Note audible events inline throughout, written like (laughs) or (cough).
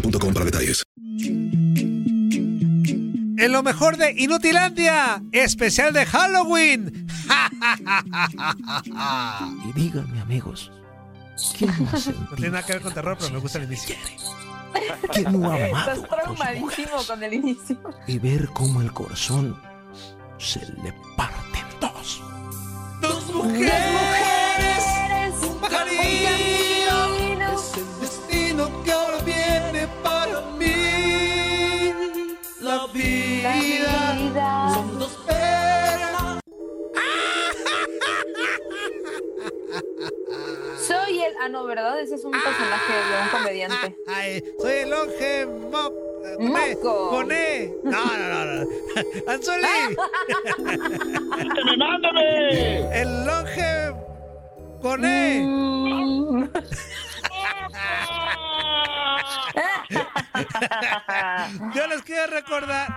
boostmobile.com para detalles. En lo mejor de Inutilandia, especial de Halloween. Y díganme, amigos, ¿quién no (laughs) ha No tiene nada que ver con terror, pero me gusta el inicio. que no ha Estás amado su traumadísimo con el inicio. y ver cómo el corazón se le parte en dos? Dos mujeres, un Ah, no, ¿verdad? Ese es un personaje de un comediante. Ay, soy el longe mo, eh, Moco. Poné. No, no, no, no. (laughs) Anzuli. ¡Mándame, mándame! El longe Coné. Mm. Yo les quiero recordar.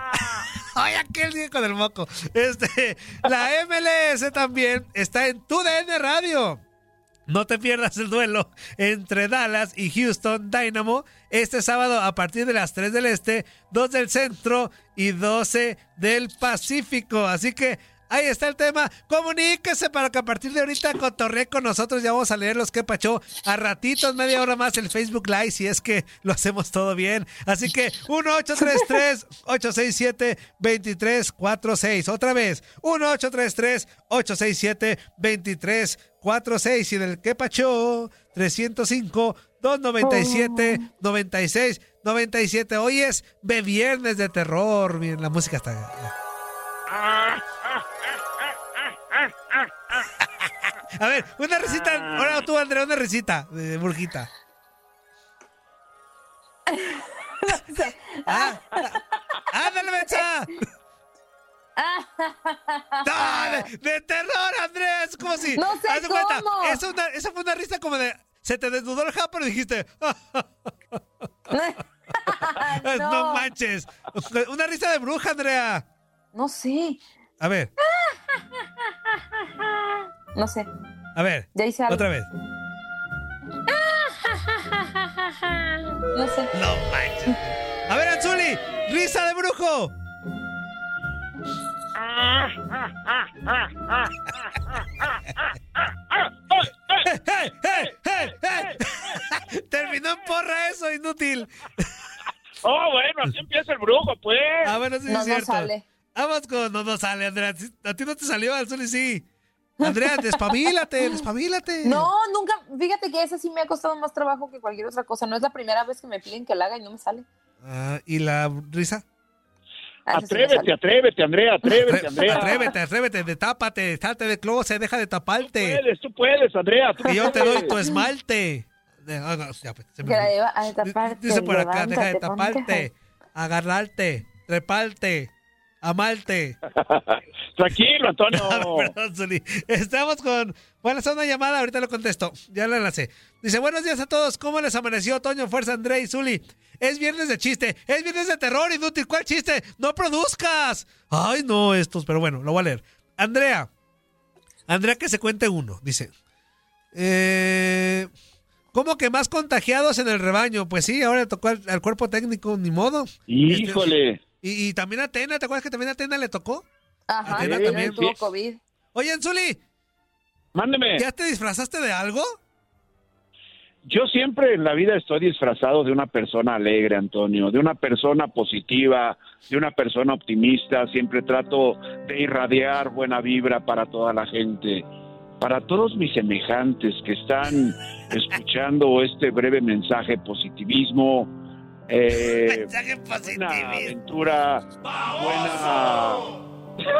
Ay, aquel día con el moco. Este, la MLS también está en tu DN Radio. No te pierdas el duelo entre Dallas y Houston Dynamo este sábado a partir de las 3 del Este, 2 del Centro y 12 del Pacífico. Así que ahí está el tema. Comuníquese para que a partir de ahorita cotorree con nosotros. Ya vamos a leer los que pachó a ratitos, media hora más el Facebook Live, si es que lo hacemos todo bien. Así que 1-833-867-2346. Otra vez, 1-833-867-2346. Y del que pachó, 305 297 96 97. Hoy es de viernes de terror. Miren, la música está. A ver, una risita. Ahora tú, Andrea, una risita de Burjita. (laughs) Ah, ¡Ándale, Mecha! ¡No, de, de terror, Andrés! Como si. No sé haz de cuenta, cómo. esa, una- esa fue una risa como de. Se te desnudó el japo y dijiste. (laughs) (laughs) no. No. manches. Una risa de bruja, Andrea. No sé. A ver, No sé. a ver. Ya hice algo. Otra vez. (laughs) No sé. No manches. A ver, Anzuli, risa de brujo. ¡Hey, hey, hey, hey! Terminó en porra eso, inútil. Oh, bueno, así empieza el brujo, pues. Ah, bueno, sí, No, es no cierto. sale. Vamos con no nos sale, Andrea. A ti no te salió, Anzuli sí. Andrea, despabilate, despabilate. No, nunca, fíjate que ese sí me ha costado más trabajo que cualquier otra cosa. No es la primera vez que me piden que la haga y no me sale. Ah, ¿Y la risa? Ah, sí Atrévete, atrévete, Andrea, atrévete, Andrea. Atrévete, atrévete, detápate, salte de closet, deja de taparte. Puedes, tú puedes, Andrea. tú Que yo te doy tu esmalte. Ah, no, ya, pues, se me a taparte, Dice por acá, deja de ponte taparte, agarrarte, treparte, amarte. (laughs) Tranquilo, Antonio. (laughs) Perdón, Zuli. Estamos con. Bueno, es una llamada, ahorita lo contesto. Ya la enlacé. Dice: Buenos días a todos. ¿Cómo les amaneció, Toño, Fuerza, André y Zuli? Es viernes de chiste. Es viernes de terror, inútil. ¿Cuál chiste? ¡No produzcas! Ay, no, estos, pero bueno, lo voy a leer. Andrea. Andrea, que se cuente uno. Dice: eh, ¿Cómo que más contagiados en el rebaño? Pues sí, ahora le tocó al, al cuerpo técnico, ni modo. Híjole. Este, y, y también a Atena, ¿te acuerdas que también a Atena le tocó? Ajá, Atena también. tuvo COVID. Oye, Zuli, Mándeme. ¿ya te disfrazaste de algo? Yo siempre en la vida estoy disfrazado de una persona alegre, Antonio, de una persona positiva, de una persona optimista. Siempre trato de irradiar buena vibra para toda la gente, para todos mis semejantes que están (laughs) escuchando este breve mensaje positivismo. Eh, Mensaje (laughs) buena aventura, buena.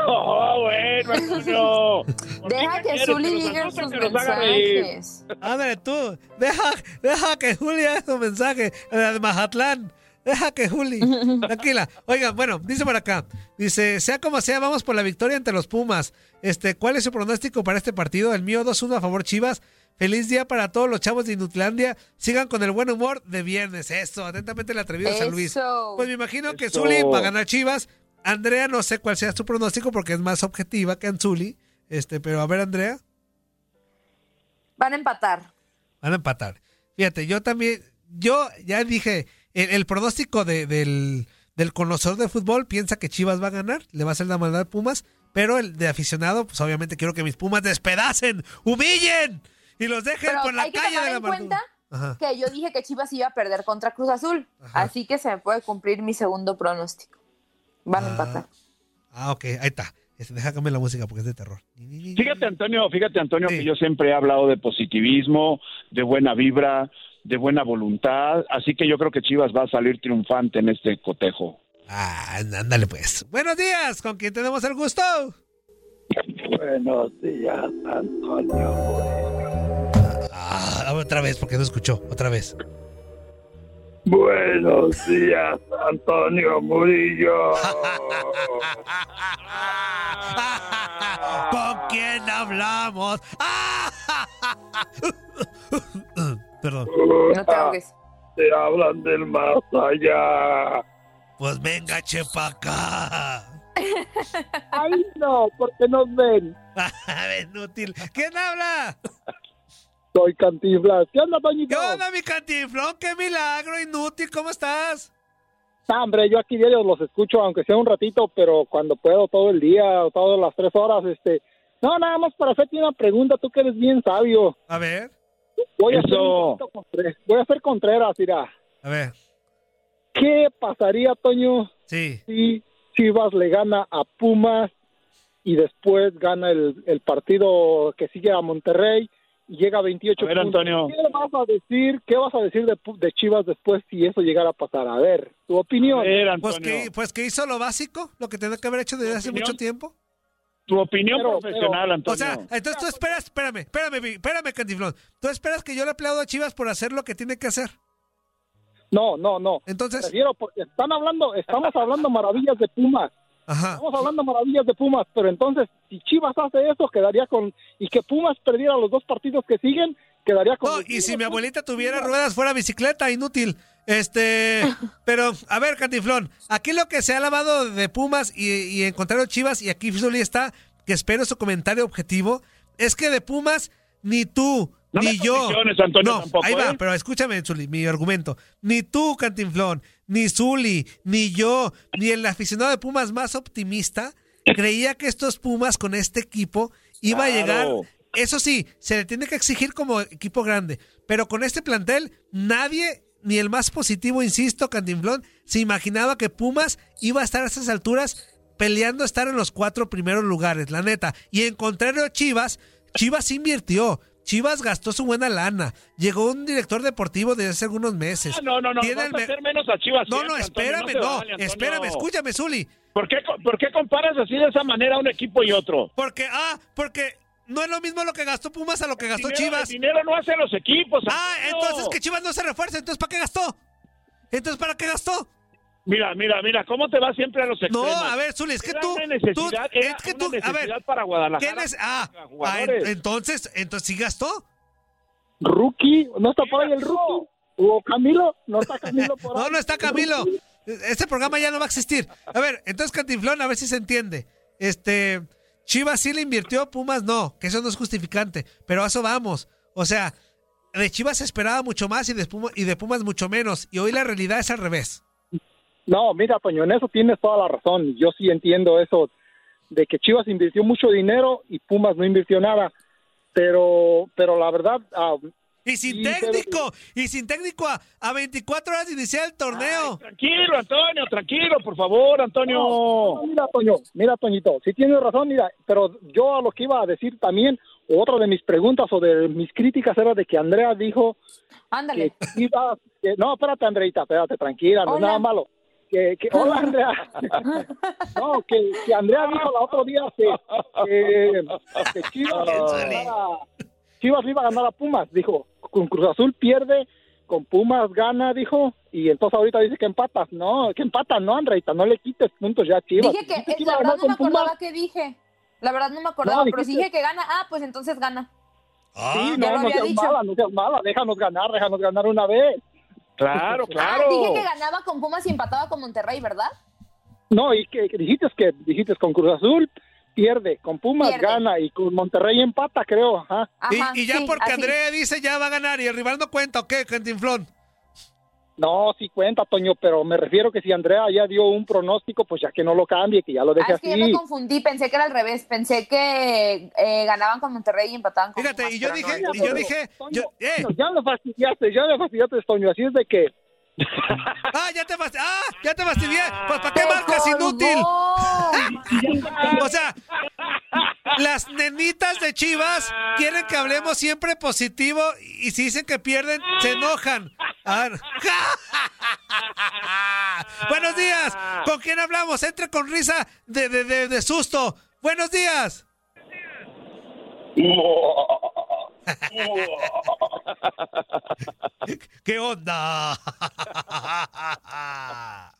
Oh, bueno, Antonio. ¿Por qué Deja que nos diga sus mensajes. Ándale tú, deja, deja que Juli haga su mensaje, la de Mazatlán. Deja que Juli. (laughs) Tranquila. Oigan, bueno, dice por acá. Dice, sea como sea, vamos por la victoria ante los Pumas. Este, ¿cuál es su pronóstico para este partido? El mío 2-1 a favor Chivas. Feliz día para todos los chavos de Inutilandia. Sigan con el buen humor de viernes. Eso, atentamente el atrevido San Luis. Pues me imagino que Eso. Zuli va a ganar Chivas. Andrea, no sé cuál sea su pronóstico porque es más objetiva que Anzuli. Este, pero a ver, Andrea. Van a empatar. Van a empatar. Fíjate, yo también, yo ya dije, el, el pronóstico de- del, del conocedor de fútbol piensa que Chivas va a ganar, le va a hacer la maldad a Pumas, pero el de aficionado, pues obviamente quiero que mis Pumas despedacen, humillen y los dejen Pero por la hay que calle tomar de la en cuenta. Ajá. que yo dije que Chivas iba a perder contra Cruz Azul. Así que se me puede cumplir mi segundo pronóstico. Van a Ah. empatar. Ah, ok, ahí está. Este, deja cambiar la música porque es de terror. Fíjate, Antonio, fíjate, Antonio, que yo siempre he hablado de positivismo, de buena vibra, de buena voluntad, así que yo creo que Chivas va a salir triunfante en este cotejo. Ah, ándale pues. Buenos días, ¿con quién tenemos el gusto? Buenos días, Antonio. Ah, otra vez, porque no escuchó, otra vez. Buenos días, Antonio Murillo. (laughs) ¿Con quién hablamos? (laughs) Perdón. No te ahogues. Te hablan del más allá. Pues venga, chepa acá. Ay, no, porque nos ven. (laughs) Inútil. ¿Quién habla? Soy Cantinflas. ¿Qué onda, Toñito? ¿Qué onda, mi cantinflón? ¡Qué milagro, inútil! ¿Cómo estás? Ah, hombre, yo aquí diario los escucho, aunque sea un ratito, pero cuando puedo todo el día, todas las tres horas, este... No, nada más para hacerte una pregunta, tú que eres bien sabio. A ver. Voy a, hacer, Eso. un poquito contre- voy a hacer Contreras, mira. A ver. ¿Qué pasaría, Toño, Sí. si Chivas le gana a Pumas y después gana el, el partido que sigue a Monterrey y llega a 28 A ver, puntos? Antonio. ¿Qué vas a decir? ¿Qué vas a decir de, Pu- de Chivas después si eso llegara a pasar? A ver, tu opinión. Ver, Pues Antonio, que, pues que hizo lo básico, lo que tenía que haber hecho desde hace opinión? mucho tiempo. tu opinión Pero- profesional, pero- Antonio. O sea, entonces tú esperas, espérame, espérame, espérame, cantinflón. Tú esperas que yo le aplaudo a Chivas por hacer lo que tiene que hacer. No, no, no. Entonces, Prefiero porque están hablando, estamos hablando maravillas de Pumas. Ajá. Estamos hablando maravillas de Pumas, pero entonces si Chivas hace eso quedaría con y que Pumas perdiera los dos partidos que siguen, quedaría con No, y si mi abuelita tuviera ruedas fuera bicicleta, inútil. Este, (laughs) pero, a ver, Cantiflón, aquí lo que se ha lavado de Pumas y, y encontraron Chivas, y aquí Zuli está, que espero su comentario objetivo, es que de Pumas ni tú, No ni yo. Antonio, no, tampoco, ahí va, ¿eh? pero escúchame, Zuli, mi argumento. Ni tú, Cantinflón, ni Zuli, ni yo, ni el aficionado de Pumas más optimista creía que estos Pumas con este equipo iba a llegar eso sí, se le tiene que exigir como equipo grande. Pero con este plantel, nadie, ni el más positivo, insisto, Cantinflón, se imaginaba que Pumas iba a estar a esas alturas peleando estar en los cuatro primeros lugares, la neta. Y en contrario a Chivas, Chivas invirtió. Chivas gastó su buena lana. Llegó un director deportivo desde hace algunos meses. Ah, no, no, no, vas el a me- hacer menos a Chivas. No, no, espérame, no, vale, espérame, escúchame, Zuli. ¿Por qué, ¿Por qué comparas así de esa manera un equipo y otro? Porque, ah, porque no es lo mismo lo que gastó Pumas a lo que gastó Dinero- Chivas. El dinero no hace los equipos. Ah, Antonio. entonces que Chivas no se refuerza, entonces ¿para qué gastó? Entonces ¿para qué gastó? Mira, mira, mira, ¿cómo te va siempre a los No, extremos? a ver, Zuli, es que Era tú, una necesidad, tú- era es que una tú, a ver, para Guadalajara. ¿quién es? Ah, ah, en- entonces, entonces sí gastó. Rookie, ¿no está por ahí el rookie? ¿O Camilo? ¿No está Camilo por (laughs) ahí? No, no está Camilo. Este programa ya no va a existir. A ver, entonces Cantinflón, a ver si se entiende. Este, Chivas sí le invirtió, Pumas no, que eso no es justificante, pero a eso vamos. O sea, de Chivas se esperaba mucho más y de, Pumas, y de Pumas mucho menos. Y hoy la realidad es al revés. No, mira, Toño, en eso tienes toda la razón. Yo sí entiendo eso de que Chivas invirtió mucho dinero y Pumas no invirtió nada. Pero, pero la verdad, ah, Y sin Sí, pero- técnico, y sin técnico a, a 24 horas de iniciar el torneo. Tranquilo, Antonio, tranquilo, por favor, Antonio. No, mira, Toño, mira, Toñito, sí tienes razón, mira, pero yo a lo que iba a decir también, otra de mis preguntas o de mis críticas era de que Andrea dijo Ándale. que iba, que- no, espérate, Andreita, espérate, tranquila, no es nada malo. Que, que, (laughs) hola, Andrea. No, que, que Andrea dijo el otro día que, que, que Chivas, iba a ganar a- Chivas iba a ganar a Pumas, dijo, con Cruz Azul pierde, con Pumas gana, dijo, y entonces ahorita dice que empatas. No, que empatas, no, Andreita, no le quites puntos ya a Chivas. Dije que, es, iba la verdad no me con Pumas. acordaba qué dije. La verdad no me acordaba, No, pero si dije que gana, ah, pues entonces gana. Sí, ya no, no había seas dicho. mala, no seas mala, déjanos ganar, déjanos ganar una vez. Claro, (laughs) claro. Ah, dije que ganaba con Pumas y empataba con Monterrey, ¿verdad? No, y que, que dijiste que dijiste con Cruz Azul pierde, con Pumas Pierde. gana y con Monterrey empata, creo. Ajá. Ajá, y, y ya sí, porque así. Andrea dice ya va a ganar y el rival no cuenta, ¿o qué, Cantinflón? No, sí cuenta, Toño, pero me refiero que si Andrea ya dio un pronóstico, pues ya que no lo cambie, que ya lo deje Ah, es que ya me así. confundí, pensé que era al revés, pensé que eh, ganaban con Monterrey y empataban con Fíjate, Pumas, y yo dije, no, y yo dije, yo, eh, Ya me fastidiaste, ya me fastidiaste, Toño, así es de que... (laughs) ah, ya te fastidié, ah, ya te fastidié, pues ¿para qué marcas inútil? (laughs) O sea, las nenitas de Chivas quieren que hablemos siempre positivo y si dicen que pierden, se enojan. A ver. (laughs) Buenos días. ¿Con quién hablamos? Entre con risa de, de, de, de susto. Buenos días. ¿Qué onda? (laughs)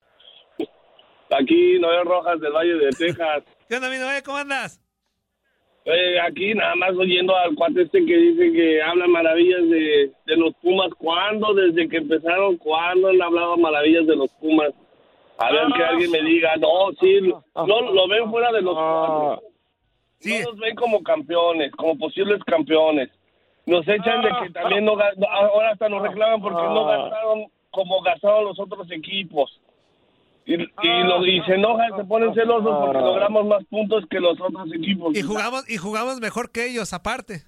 Aquí Noel Rojas del Valle de Texas. (laughs) ¿Qué onda, mi Noé? ¿Cómo andas? Eh, aquí nada más oyendo al cuate este que dice que habla maravillas de, de los Pumas. ¿Cuándo? Desde que empezaron, ¿cuándo han hablado maravillas de los Pumas? A ver que alguien me diga, no, sí, lo, lo- ven fuera de los cuatro. No los ven como campeones, como posibles campeones. Nos echan de que también no, ahora hasta nos reclaman porque no gastaron como gastaron los otros equipos. Y, y, lo- y se enojan, se ponen celosos porque logramos más puntos que los otros equipos. Y jugamos, y jugamos mejor que ellos, aparte.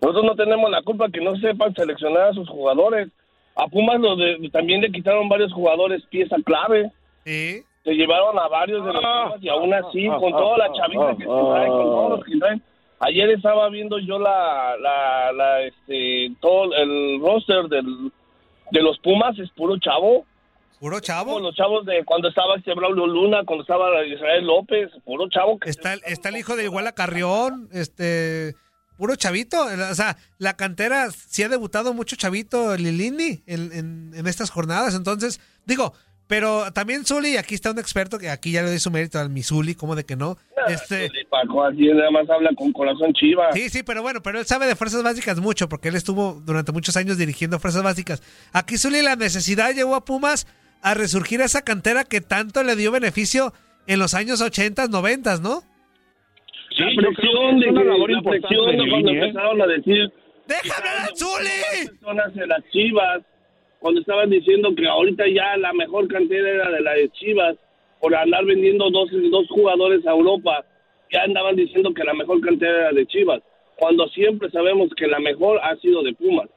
Nosotros no tenemos la culpa que no sepan seleccionar a sus jugadores. A Pumas lo de- también le quitaron varios jugadores pieza clave. Sí. Se llevaron a varios de los Pumas y aún así, con toda la chavita que traen, con todos los que traen. Ayer estaba viendo yo la, la, la este, todo el roster del, de los Pumas, es puro chavo. ¿Puro chavo? Como los chavos de cuando estaba este Braulio Luna, cuando estaba Israel López, puro chavo. Que Está el, está el hijo de Iguala Carrión, este, puro chavito. O sea, la cantera sí ha debutado mucho chavito Lilini en, en, en estas jornadas. Entonces, digo, pero también Zuli, aquí está un experto que aquí ya le doy su mérito al Misuli, como de que no. Este, Paco, así nada más habla con corazón chiva. Sí, sí, pero bueno, pero él sabe de fuerzas básicas mucho, porque él estuvo durante muchos años dirigiendo fuerzas básicas. Aquí Zuli la necesidad llevó a Pumas a resurgir esa cantera que tanto le dio beneficio en los años 80, 90, ¿no? Sí, la presión de, una que- labor la importante presión de cuando línea, ¿eh? empezaron a decir ¡Déjame hablar, Zuli! personas de las Chivas, cuando estaban diciendo que ahorita ya la mejor cantera era de la de Chivas, por andar vendiendo dos, dos jugadores a Europa, ya andaban diciendo que la mejor cantera era de Chivas, cuando siempre sabemos que la mejor ha sido de Pumas.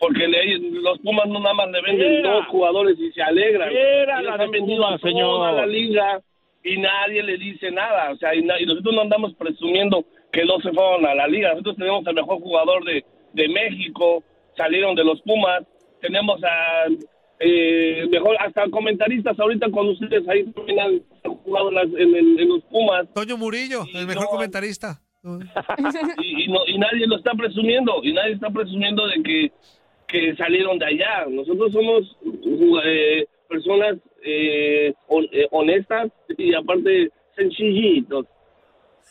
Porque le- los Pumas no nada más le venden Era. dos jugadores y se alegran. Era Ellos la han vendido a toda señor. la liga y nadie le dice nada. O sea, y, y nosotros no andamos presumiendo que no se fueron a la liga. Nosotros tenemos el mejor jugador de, de México, salieron de los Pumas. Tenemos a eh, mejor hasta comentaristas ahorita con ustedes ahí también han jugado en, las- en en los Pumas. Toño Murillo, el mejor no. comentarista. y, y no- y nadie lo está presumiendo y nadie está presumiendo de que, que salieron de allá nosotros somos eh, personas eh, eh, honestas y aparte sencillitos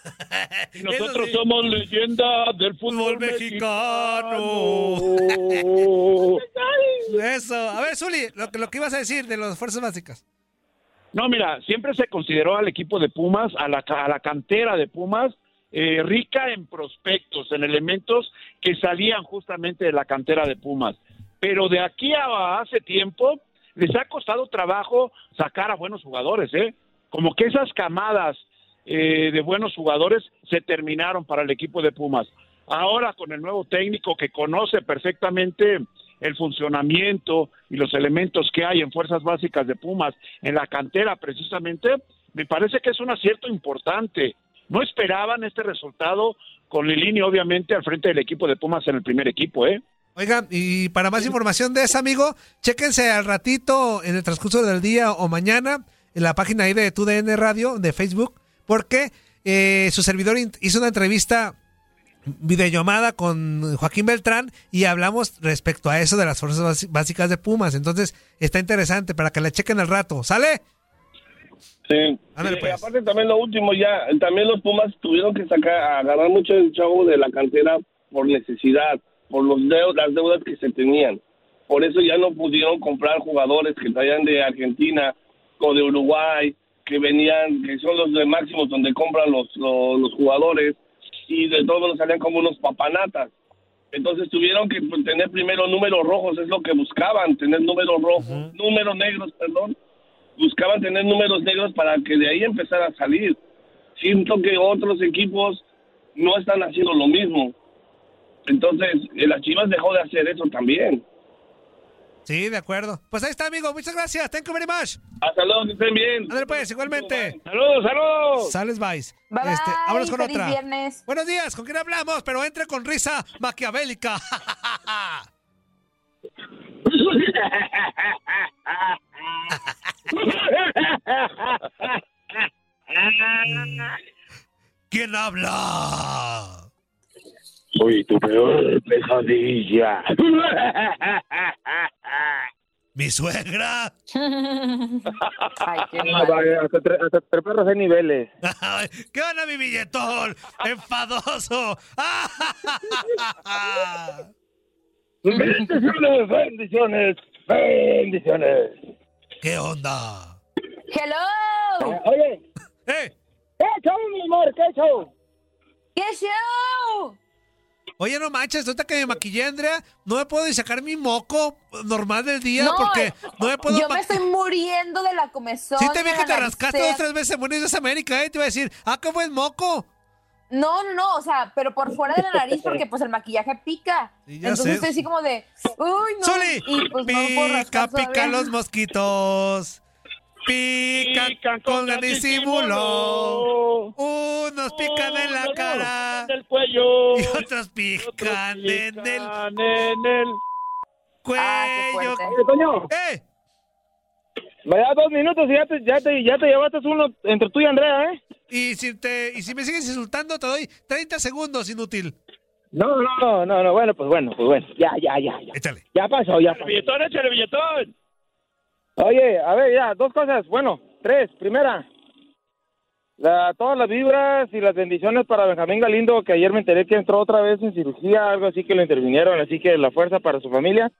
(laughs) nosotros somos leyenda del fútbol mexicano. (laughs) Eso. A ver, Zuli, lo, que- lo que ibas a decir de las fuerzas básicas. No, mira, siempre se consideró al equipo de Pumas, a la, a la cantera de Pumas, eh, rica en prospectos, en elementos que salían justamente de la cantera de Pumas. Pero de aquí a hace tiempo les ha costado trabajo sacar a buenos jugadores, ¿eh? Como que esas camadas eh, de buenos jugadores se terminaron para el equipo de Pumas. Ahora con el nuevo técnico que conoce perfectamente el funcionamiento y los elementos que hay en fuerzas básicas de Pumas, en la cantera precisamente, me parece que es un acierto importante. No esperaban este resultado con Lilini obviamente al frente del equipo de Pumas en el primer equipo, ¿eh? Oigan, y para más información de eso, amigo, chéquense al ratito en el transcurso del día o mañana en la página ahí de TUDN Radio de Facebook, porque eh, su servidor hizo una entrevista videollamada con Joaquín Beltrán y hablamos respecto a eso de las fuerzas básicas de Pumas. Entonces, está interesante para que la chequen al rato. ¿Sale? Sí. Ándale, Sí, pues. aparte también lo último ya, también los Pumas tuvieron que sacar, agarrar mucho el chavo de la cantera por necesidad, por los deu- las deudas que se tenían. Por eso ya no pudieron comprar jugadores que traían de Argentina o de Uruguay, que venían, que son los de máximos donde compran los, los, los jugadores, y de todos nos salían como unos papanatas. Entonces tuvieron que pues, tener primero números rojos, es lo que buscaban, tener números rojos, números negros, perdón. Buscaban tener números negros para que de ahí empezara a salir. Siento que otros equipos no están haciendo lo mismo. Entonces, eh, las Chivas dejó de hacer eso también. Sí, de acuerdo. Pues ahí está, amigo. Muchas gracias. Thank you very much. Hasta luego, que estén bien. Ándale, pues, igualmente. Saludos, saludos. Sales, Vice. Bye, Este, vámonos con feliz otra. viernes. Buenos días, ¿con quién hablamos? Pero entre con risa maquiavélica. (laughs) ¿Quién habla? Soy tu peor pesadilla. ¿Mi suegra? Ay, qué Ah, hasta, tre- hasta tres perros hay niveles. ¿Qué onda, mi billetón? ¡Enfadoso! Bendiciones, bendiciones, bendiciones. ¿Qué onda? ¡Hello! Oye, ¡Eh! ¿qué show, mi amor? ¿Qué show? ¡Qué show! Oye, no manches, ahorita que me maquillé, Andrea, no me puedo ni sacar mi moco normal del día No, porque no me puedo Yo me estoy muriendo de la comezón. Sí te vi que te rascaste dos, tres veces en Buenos América, ¿eh? Te iba a decir, ah, qué buen moco. No, no, no, o sea, pero por fuera de la nariz porque pues el maquillaje pica. Sí, ya Entonces sé. estoy así como de, uy, no. ¡Zuli! Y pues no pica, rascar pica los mosquitos. Pican, con gran disimulo. Unos pican en la cara. del cuello. Y otros pican en el en el cuello. Oye, Toño, ¡Eh! me das dos minutos y ya te, ya te, ya te llevaste uno entre tú y Andrea, ¿eh? Y si, te, y si me sigues insultando, te doy 30 segundos, inútil. No, no, no, no, no, bueno, pues bueno, pues bueno, ya, ya, ya, ya. Échale. Ya pasó, ya pasó. billetón, échale billetón. Oye, a ver, ya, dos cosas, bueno, tres. Primera, la, todas las vibras y las bendiciones para Benjamín Galindo, que ayer me enteré que entró otra vez en cirugía, algo así que lo intervinieron, así que la fuerza para su familia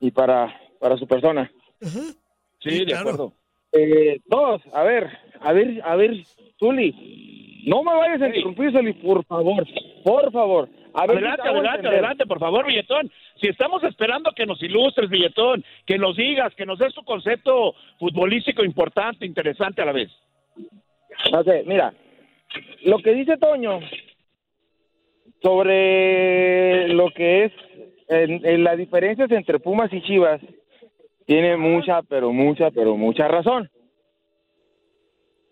y para, para su persona. Sí, de acuerdo. Eh, dos, a ver, a ver, a ver, Zuli, no me vayas a interrumpir, Zuli, por favor, por favor. A ver, si adelante, adelante, adelante, por favor, Billetón. Si estamos esperando que nos ilustres, Billetón, que nos digas, que nos des tu concepto futbolístico importante, interesante a la vez. Ok, mira, lo que dice Toño sobre lo que es en, en las diferencias entre Pumas y Chivas, tiene mucha, pero mucha, pero mucha razón.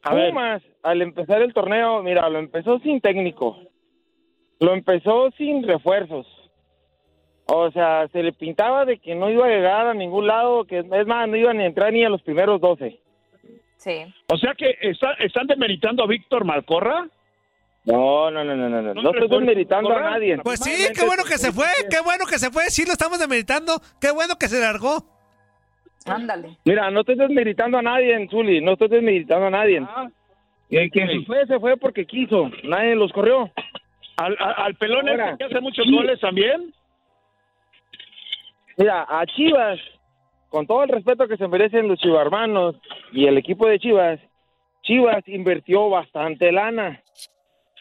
Pumas, al empezar el torneo, mira, lo empezó sin técnico, lo empezó sin refuerzos. O sea, se le pintaba de que no iba a llegar a ningún lado, que es más, no iban a entrar ni a los primeros 12. Sí. O sea que está- están demeritando a Víctor Malcorra. No, no, no, no, no, no, ¿No no te estoy demeritando a nadie. Pues sí, qué bueno que se fue, qué bueno que se fue. Sí, lo estamos demeritando. Qué bueno que se largó. Ándale. Mira, no estoy desmeritando a nadie, Zuli, no estoy desmeritando a nadie. El que se fue, se fue porque quiso, nadie los corrió. Al, al, al pelón Ahora, este que hace muchos sí. goles también. Mira, a Chivas, con todo el respeto que se merecen los chivarmanos y el equipo de Chivas, Chivas invirtió bastante lana.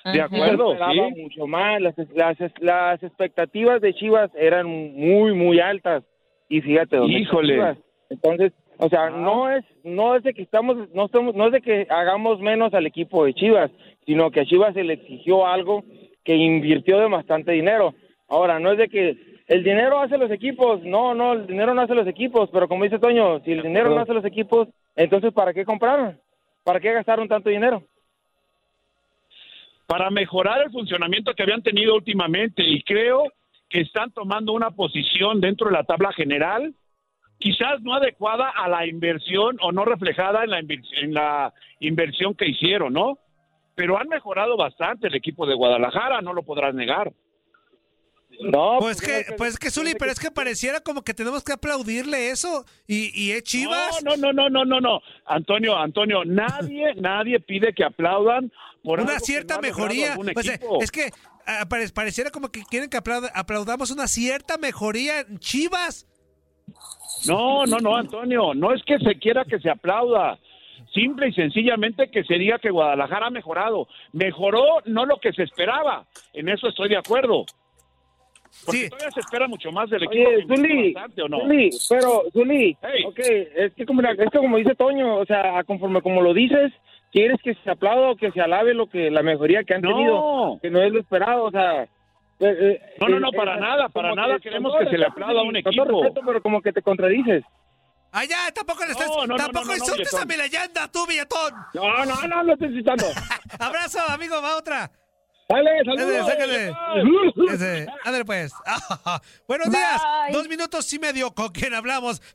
De acuerdo, esperaba sí. mucho más. Las, las, las expectativas de Chivas eran muy, muy altas. Y fíjate dónde está Híjole. Chivas. Entonces, o sea, no es no es de que estamos no estamos no es de que hagamos menos al equipo de Chivas, sino que a Chivas se le exigió algo que invirtió de bastante dinero. Ahora, no es de que el dinero hace los equipos, no, no, el dinero no hace los equipos, pero como dice Toño, si el dinero no hace los equipos, entonces ¿para qué compraron? ¿Para qué gastaron tanto dinero? para mejorar el funcionamiento que habían tenido últimamente y creo que están tomando una posición dentro de la tabla general quizás no adecuada a la inversión o no reflejada en la, en la inversión que hicieron, ¿no? Pero han mejorado bastante el equipo de Guadalajara, no lo podrás negar. No, Pues que, pues que Zuli, pero es que pareciera como que tenemos que aplaudirle eso. Y, y es Chivas. No, no, no, no, no, no. Antonio, Antonio, nadie, (laughs) nadie pide que aplaudan por algo una que cierta no mejoría. Pues, eh, es que ah, pare- pareciera como que quieren que aplauda- aplaudamos una cierta mejoría en Chivas. No, no, no, Antonio, no es que se quiera que se aplauda. Simple y sencillamente que se diga que Guadalajara ha mejorado. Mejoró no lo que se esperaba. En eso estoy de acuerdo. Porque todavía se espera mucho más del equipo. Oye, Zuli, bastante, ¿o no? Zuli, pero, Zuli, Hey. ok, es que como, la- es que como dice Toño, o sea, conforme como lo dices, quieres que se aplauda o que se alabe lo que la mejoría que han No. tenido, que no es lo esperado, o sea... eh, eh, No, no, no, eh, para eh, nada, para nada que- queremos que se le aplauda a un con equipo. respeto, pero como que te contradices. Ya, tampoco le estás. No, no, no, tampoco no, no, insultes a mi leyenda, tú, billetón. No, no, no, no estoy citando. (laughs) Abrazo, amigo, va otra. Dale, saludos. sácale. Ese, ándale pues. (laughs) Buenos días. Dos minutos y medio con quien hablamos. (laughs)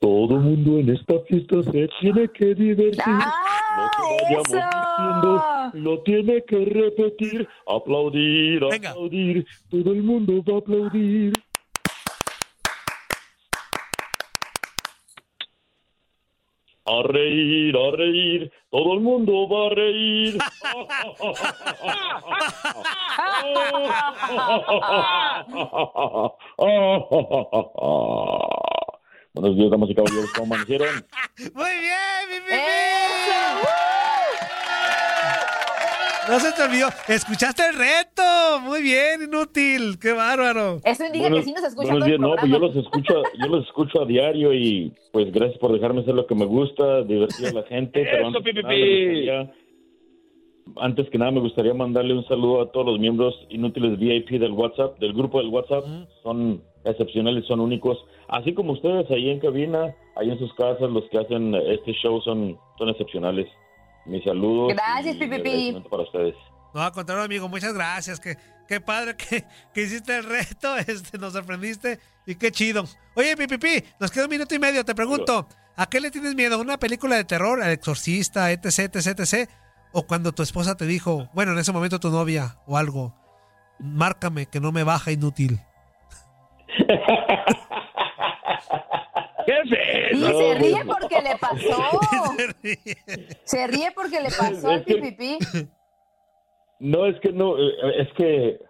Todo mundo en esta fiesta se tiene que divertir. ¡Ah, Vayamos diciendo, lo tiene que repetir. Aplaudir, Venga. aplaudir. Todo el mundo va a aplaudir. A reír, a reír. Todo el mundo va a reír. (laughs) Buenos días, damas y caballeros. ¿Cómo amanecieron? (laughs) Muy bien, mi, No se te olvidó. Escuchaste el reto. Muy bien, inútil. Qué bárbaro. Eso indica Buenos- que sí nos escucha el. No, pues yo los escucho, yo los escucho a diario y pues gracias por dejarme hacer lo que me gusta, divertir a la gente. pero Eso, antes que, pi, pi, nada, gustaría, antes que nada me gustaría mandarle un saludo a todos los miembros inútiles VIP del WhatsApp, del grupo del WhatsApp. Son excepcionales, son únicos. Así como ustedes ahí en cabina, ahí en sus casas, los que hacen este show son, son excepcionales. Mis saludos. Gracias, y pi, pi, mi pi. agradecimiento para ustedes. No, al contrario, amigo, muchas gracias. Qué, qué padre que, que hiciste el reto, (laughs) este, nos sorprendiste y qué chido. Oye, Pipipi, nos queda un minuto y medio. Te pregunto, ¿a qué le tienes miedo? ¿Una película de terror, al exorcista, etc, etc, etc? ¿O cuando tu esposa te dijo, bueno, en ese momento tu novia o algo, márcame que no me baja inútil? (laughs) ¿Qué es Y eso? (laughs) se ríe porque le pasó. Se ríe porque le pasó al pipipi. No, es que no, eh, es que,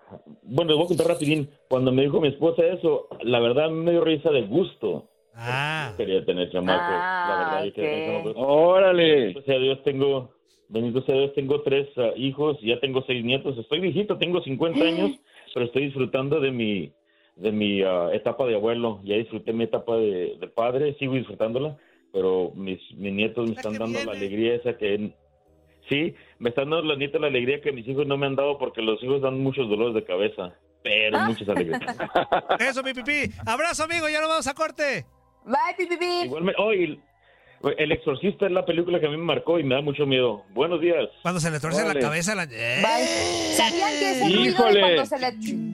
bueno, les voy a contar rapidín. Cuando me dijo mi esposa eso, la verdad me dio risa de gusto. Ah. Quería tener chamacos, Ah, la verdad. yo quería tener chamacos. Órale. Bendito sea Dios, tengo, bendito sea Dios, tengo tres ah, hijos, ya tengo seis nietos. Estoy viejito, tengo 50 años, (gasps) pero estoy disfrutando de mi, de mi ah, etapa de abuelo. Ya disfruté mi etapa de, de padre, sigo disfrutándola, pero mis, mis nietos me están dando la alegría esa que... Sí, me están dando los nietos la alegría que mis hijos no me han dado porque los hijos dan muchos dolores de cabeza, pero muchas alegrías. (laughs) Eso, mi pipí. Abrazo, amigo. Ya nos vamos a corte. Bye, pipipi. Igualmente, oh, y El Exorcista es la película que a mí me marcó y me da mucho miedo. Buenos días. Cuando se le torce Órale. la cabeza a la... ¡Eh! Bye. ¿Sabían que es el ruido de Híjole. cuando se le...